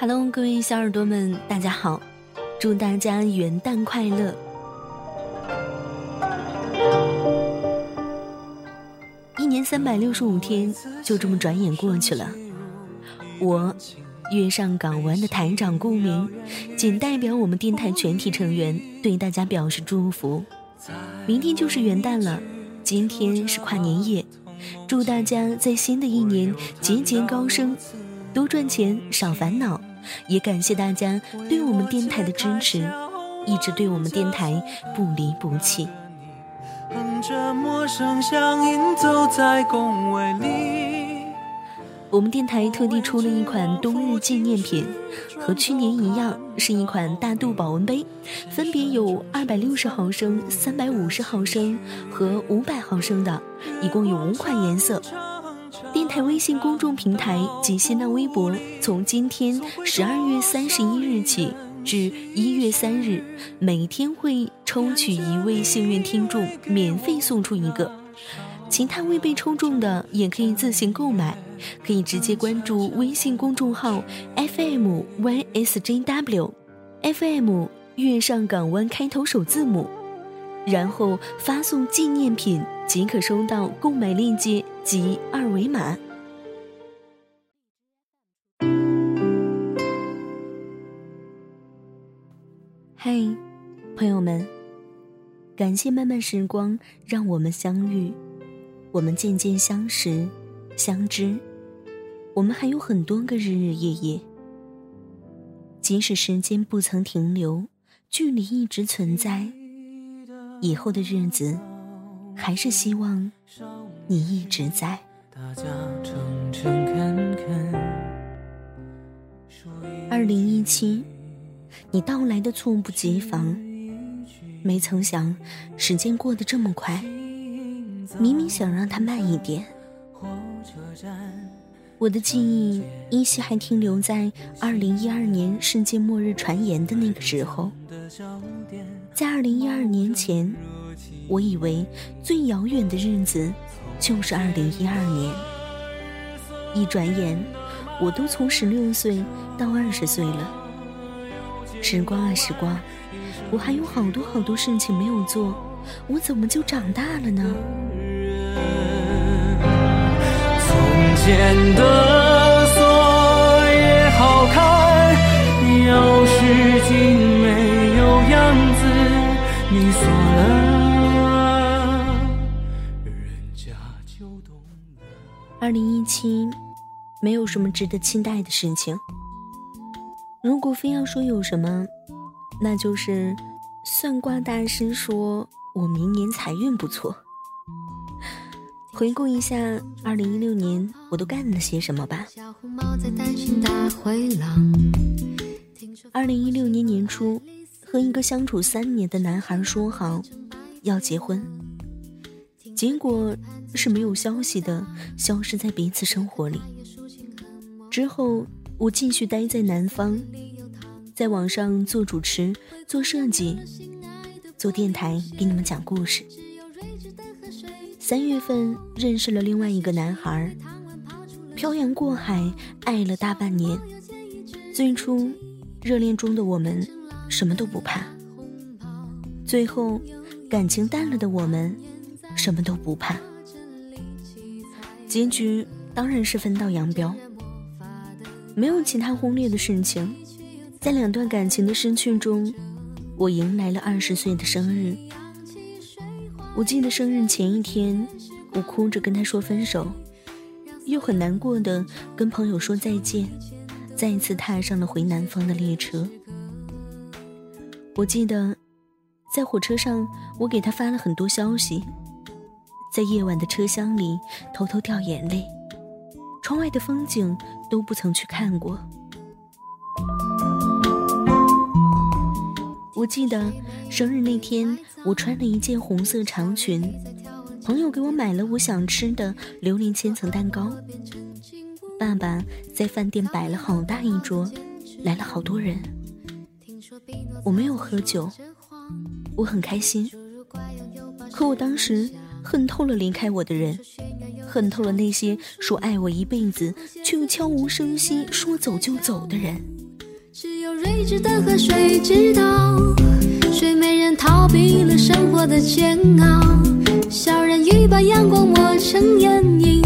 Hello，各位小耳朵们，大家好！祝大家元旦快乐！一年三百六十五天，就这么转眼过去了。我，月上港湾的台长顾明，仅代表我们电台全体成员对大家表示祝福。明天就是元旦了，今天是跨年夜，祝大家在新的一年节节高升，多赚钱，少烦恼。也感谢大家对我们电台的支持，一直对我们电台不离不弃。我们电台特地出了一款冬日纪念品，和去年一样，是一款大肚保温杯，分别有二百六十毫升、三百五十毫升和五百毫升的，一共有五款颜色。电台微信公众平台及新浪微博，从今天十二月三十一日起至一月三日，每天会抽取一位幸运听众，免费送出一个。其他未被抽中的也可以自行购买，可以直接关注微信公众号 FM YSJW，FM 月上港湾开头首字母，然后发送纪念品。即可收到购买链接及二维码。嗨，朋友们，感谢漫漫时光让我们相遇，我们渐渐相识、相知，我们还有很多个日日夜夜。即使时间不曾停留，距离一直存在，以后的日子。还是希望你一直在。二零一七，你到来的猝不及防，没曾想时间过得这么快。明明想让它慢一点，我的记忆依稀还停留在二零一二年世界末日传言的那个时候，在二零一二年前。我以为最遥远的日子就是二零一二年，一转眼，我都从十六岁到二十岁了。时光啊时光，我还有好多好多事情没有做，我怎么就长大了呢？从前的锁也好看，钥匙精没有样子，你锁了。二零一七，没有什么值得期待的事情。如果非要说有什么，那就是算卦大师说我明年财运不错。回顾一下二零一六年，我都干了些什么吧。二零一六年年初，和一个相处三年的男孩说好要结婚。结果是没有消息的，消失在彼此生活里。之后，我继续待在南方，在网上做主持、做设计、做电台，给你们讲故事。三月份认识了另外一个男孩，漂洋过海爱了大半年。最初，热恋中的我们什么都不怕，最后感情淡了的我们。什么都不怕，结局当然是分道扬镳。没有其他轰烈的事情，在两段感情的失去中，我迎来了二十岁的生日。我记得生日前一天，我哭着跟他说分手，又很难过的跟朋友说再见，再一次踏上了回南方的列车。我记得，在火车上，我给他发了很多消息。在夜晚的车厢里偷偷掉眼泪，窗外的风景都不曾去看过。我记得生日那天，我穿了一件红色长裙，朋友给我买了我想吃的榴莲千层蛋糕。爸爸在饭店摆了好大一桌，来了好多人。我没有喝酒，我很开心，可我当时。恨透了离开我的人，恨透了那些说爱我一辈子却又悄无声息说走就走的人。只有睿智的河水知道，睡美人逃避了生活的煎熬，小人鱼把阳光抹成眼影，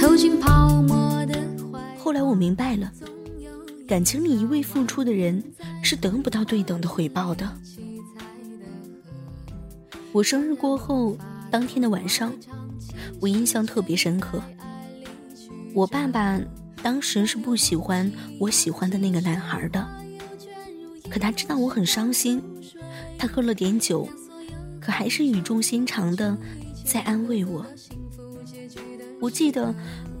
投进泡沫的怀。后来我明白了，感情里一味付出的人是得不到对等的回报的。我生日过后当天的晚上，我印象特别深刻。我爸爸当时是不喜欢我喜欢的那个男孩的，可他知道我很伤心，他喝了点酒，可还是语重心长的在安慰我。我记得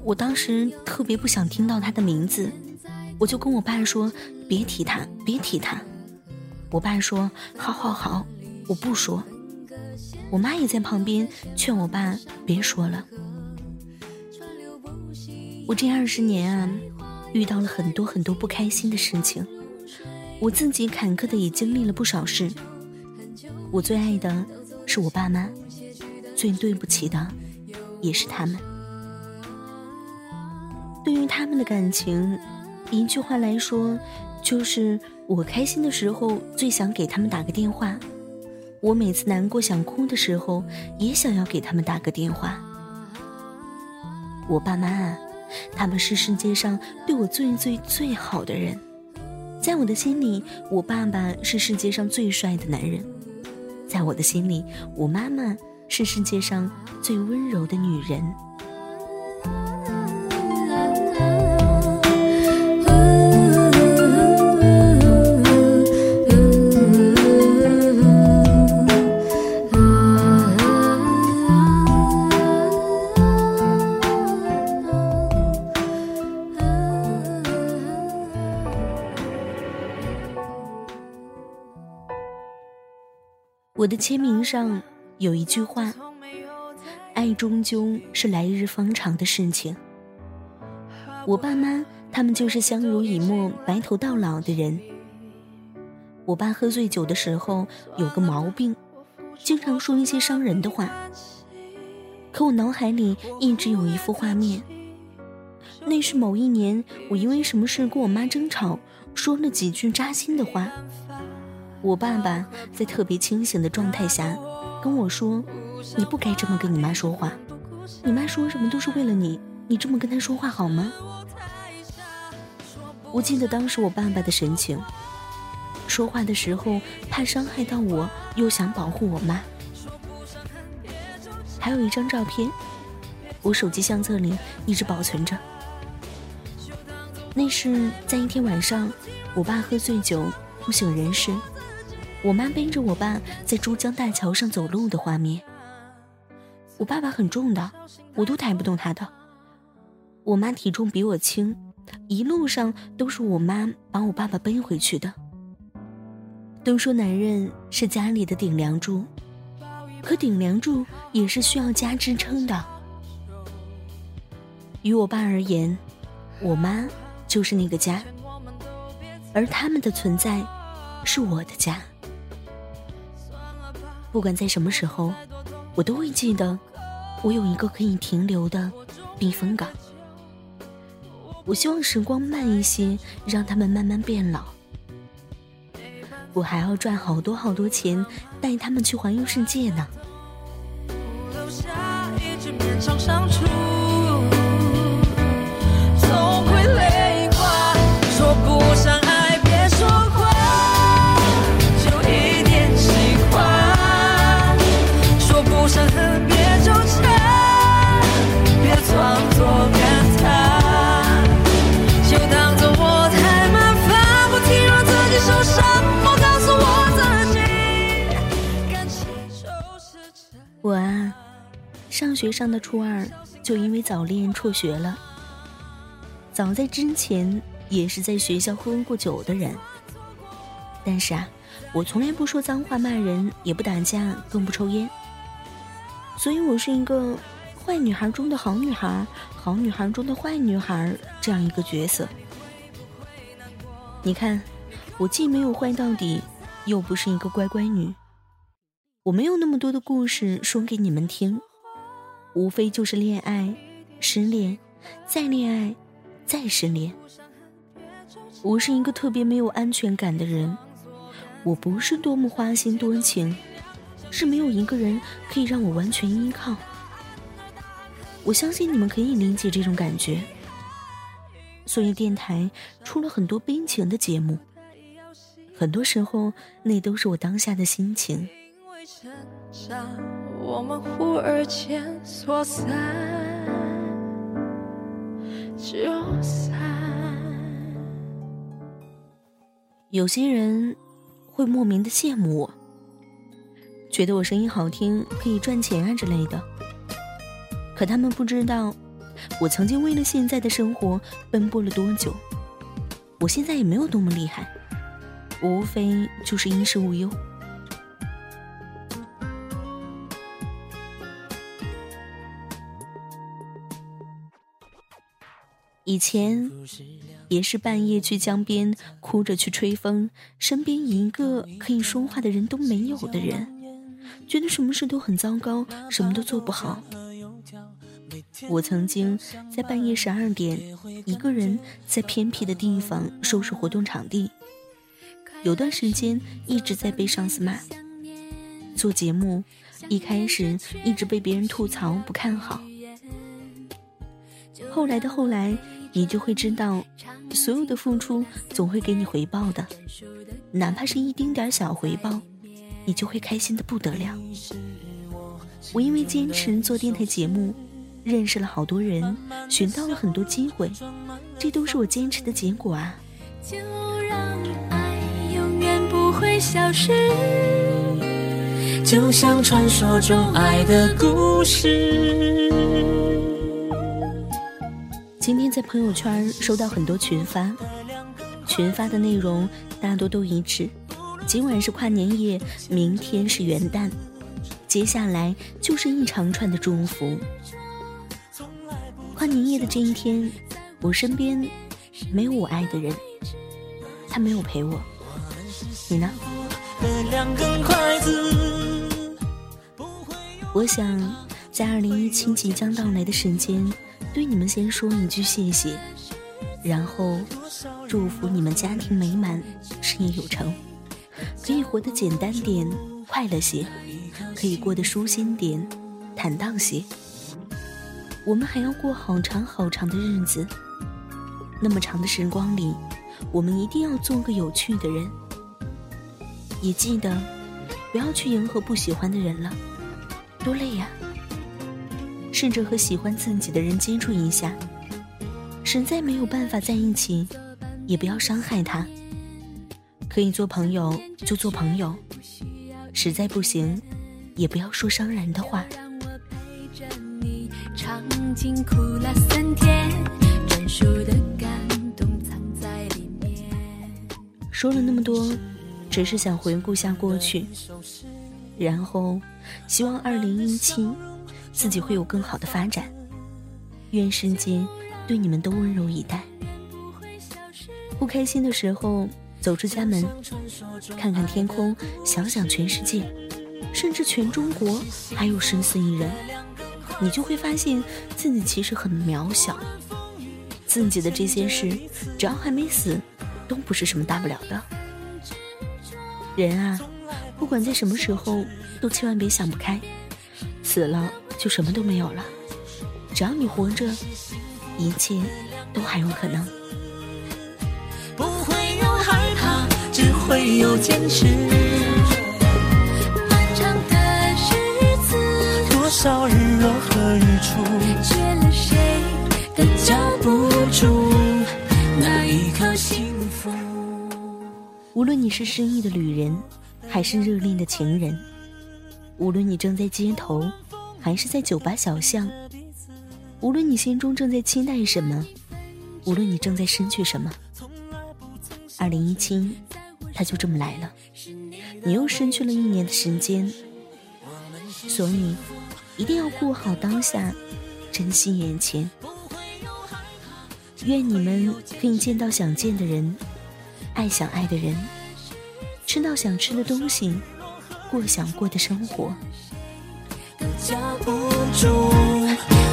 我当时特别不想听到他的名字，我就跟我爸说：“别提他，别提他。”我爸说：“好好好，我不说。”我妈也在旁边劝我爸别说了。我这二十年啊，遇到了很多很多不开心的事情，我自己坎坷的也经历了不少事。我最爱的是我爸妈，最对不起的也是他们。对于他们的感情，一句话来说，就是我开心的时候最想给他们打个电话。我每次难过想哭的时候，也想要给他们打个电话。我爸妈啊，他们是世界上对我最最最好的人，在我的心里，我爸爸是世界上最帅的男人，在我的心里，我妈妈是世界上最温柔的女人。签名上有一句话：“爱终究是来日方长的事情。”我爸妈他们就是相濡以沫、白头到老的人。我爸喝醉酒的时候有个毛病，经常说一些伤人的话。可我脑海里一直有一幅画面，那是某一年我因为什么事跟我妈争吵，说了几句扎心的话。我爸爸在特别清醒的状态下跟我说：“你不该这么跟你妈说话，你妈说什么都是为了你，你这么跟她说话好吗？”我记得当时我爸爸的神情，说话的时候怕伤害到我，又想保护我妈。还有一张照片，我手机相册里一直保存着，那是在一天晚上，我爸喝醉酒不省人事。我妈背着我爸在珠江大桥上走路的画面。我爸爸很重的，我都抬不动他的。我妈体重比我轻，一路上都是我妈把我爸爸背回去的。都说男人是家里的顶梁柱，可顶梁柱也是需要家支撑的。于我爸而言，我妈就是那个家，而他们的存在，是我的家。不管在什么时候，我都会记得，我有一个可以停留的避风港。我希望时光慢一些，让他们慢慢变老。我还要赚好多好多钱，带他们去环游世界呢。说不下学上的初二就因为早恋辍学了。早在之前也是在学校喝过酒的人，但是啊，我从来不说脏话骂人，也不打架，更不抽烟。所以我是一个坏女孩中的好女孩，好女孩中的坏女孩这样一个角色。你看，我既没有坏到底，又不是一个乖乖女。我没有那么多的故事说给你们听。无非就是恋爱、失恋、再恋爱、再失恋。我是一个特别没有安全感的人，我不是多么花心多情，是没有一个人可以让我完全依靠。我相信你们可以理解这种感觉，所以电台出了很多悲情的节目。很多时候，那都是我当下的心情。我们忽而间说散就散有些人会莫名的羡慕我，觉得我声音好听，可以赚钱啊之类的。可他们不知道，我曾经为了现在的生活奔波了多久。我现在也没有多么厉害。无非就是衣食无忧。以前也是半夜去江边，哭着去吹风，身边一个可以说话的人都没有的人，觉得什么事都很糟糕，什么都做不好。我曾经在半夜十二点，一个人在偏僻的地方收拾活动场地。有段时间一直在被上司骂，做节目一开始一直被别人吐槽不看好，后来的后来，你就会知道，所有的付出总会给你回报的，哪怕是一丁点小回报，你就会开心的不得了。我因为坚持做电台节目，认识了好多人，寻到了很多机会，这都是我坚持的结果啊。就让爱永远不会消失，就像传说中爱的故事。今天在朋友圈收到很多群发，群发的内容大多都一致。今晚是跨年夜，明天是元旦，接下来就是一长串的祝福。跨年夜的这一天，我身边没有我爱的人，他没有陪我。你呢？我想在二零一七即将到来的时间，对你们先说一句谢谢，然后祝福你们家庭美满，事业有成，可以活得简单点，快乐些，可以过得舒心点，坦荡些。我们还要过好长好长的日子，那么长的时光里，我们一定要做个有趣的人。也记得，不要去迎合不喜欢的人了，多累呀！试着和喜欢自己的人接触一下，实在没有办法在一起，也不要伤害他。可以做朋友就做朋友，实在不行，也不要说伤人的话。说了那么多。只是想回顾下过去，然后希望二零一七自己会有更好的发展。愿世间对你们都温柔以待。不开心的时候，走出家门，看看天空，想想全世界，甚至全中国还有生死一人，你就会发现自己其实很渺小。自己的这些事，只要还没死，都不是什么大不了的。人啊，不管在什么时候，都千万别想不开。死了就什么都没有了。只要你活着，一切都还有可能。不会有害怕，只会有坚持。漫长的日子，多少日落和日出，缺了谁的脚步住那一颗幸福。无论你是失意的旅人，还是热恋的情人；无论你正在街头，还是在酒吧小巷；无论你心中正在期待什么，无论你正在失去什么，二零一七，它就这么来了。你又失去了一年的时间，所以一定要过好当下，珍惜眼前。愿你们可以见到想见的人。爱想爱的人，吃到想吃的东西，过想过的生活。架不住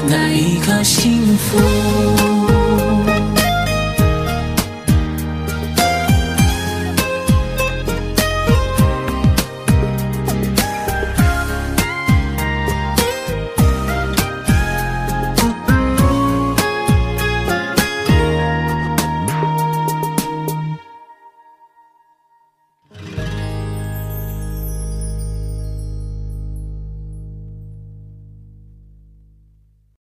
那一刻幸福。